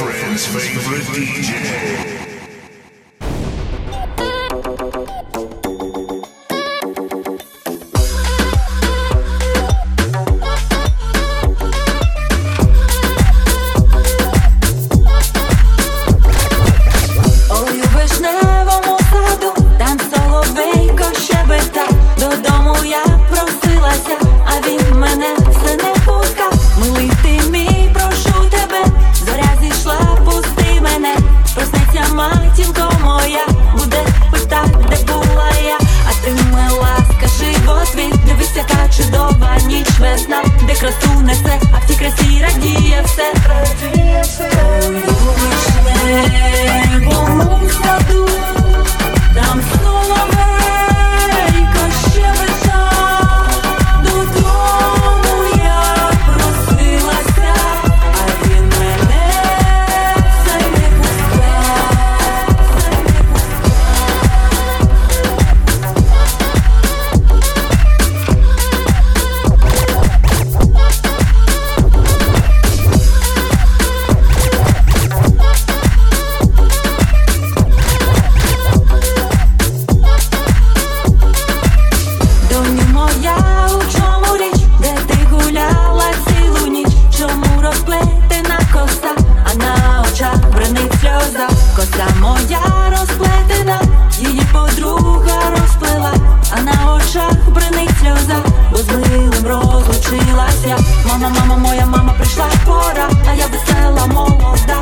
girlfriend's favorite DJ. чудова ніч весна, де красу несе, а в тій красі радіє все. я Мама, мама, моя мама прийшла пора, а я весела молода.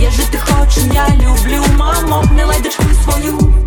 Я жити хочу, я люблю, мамо, не лайдочку свою.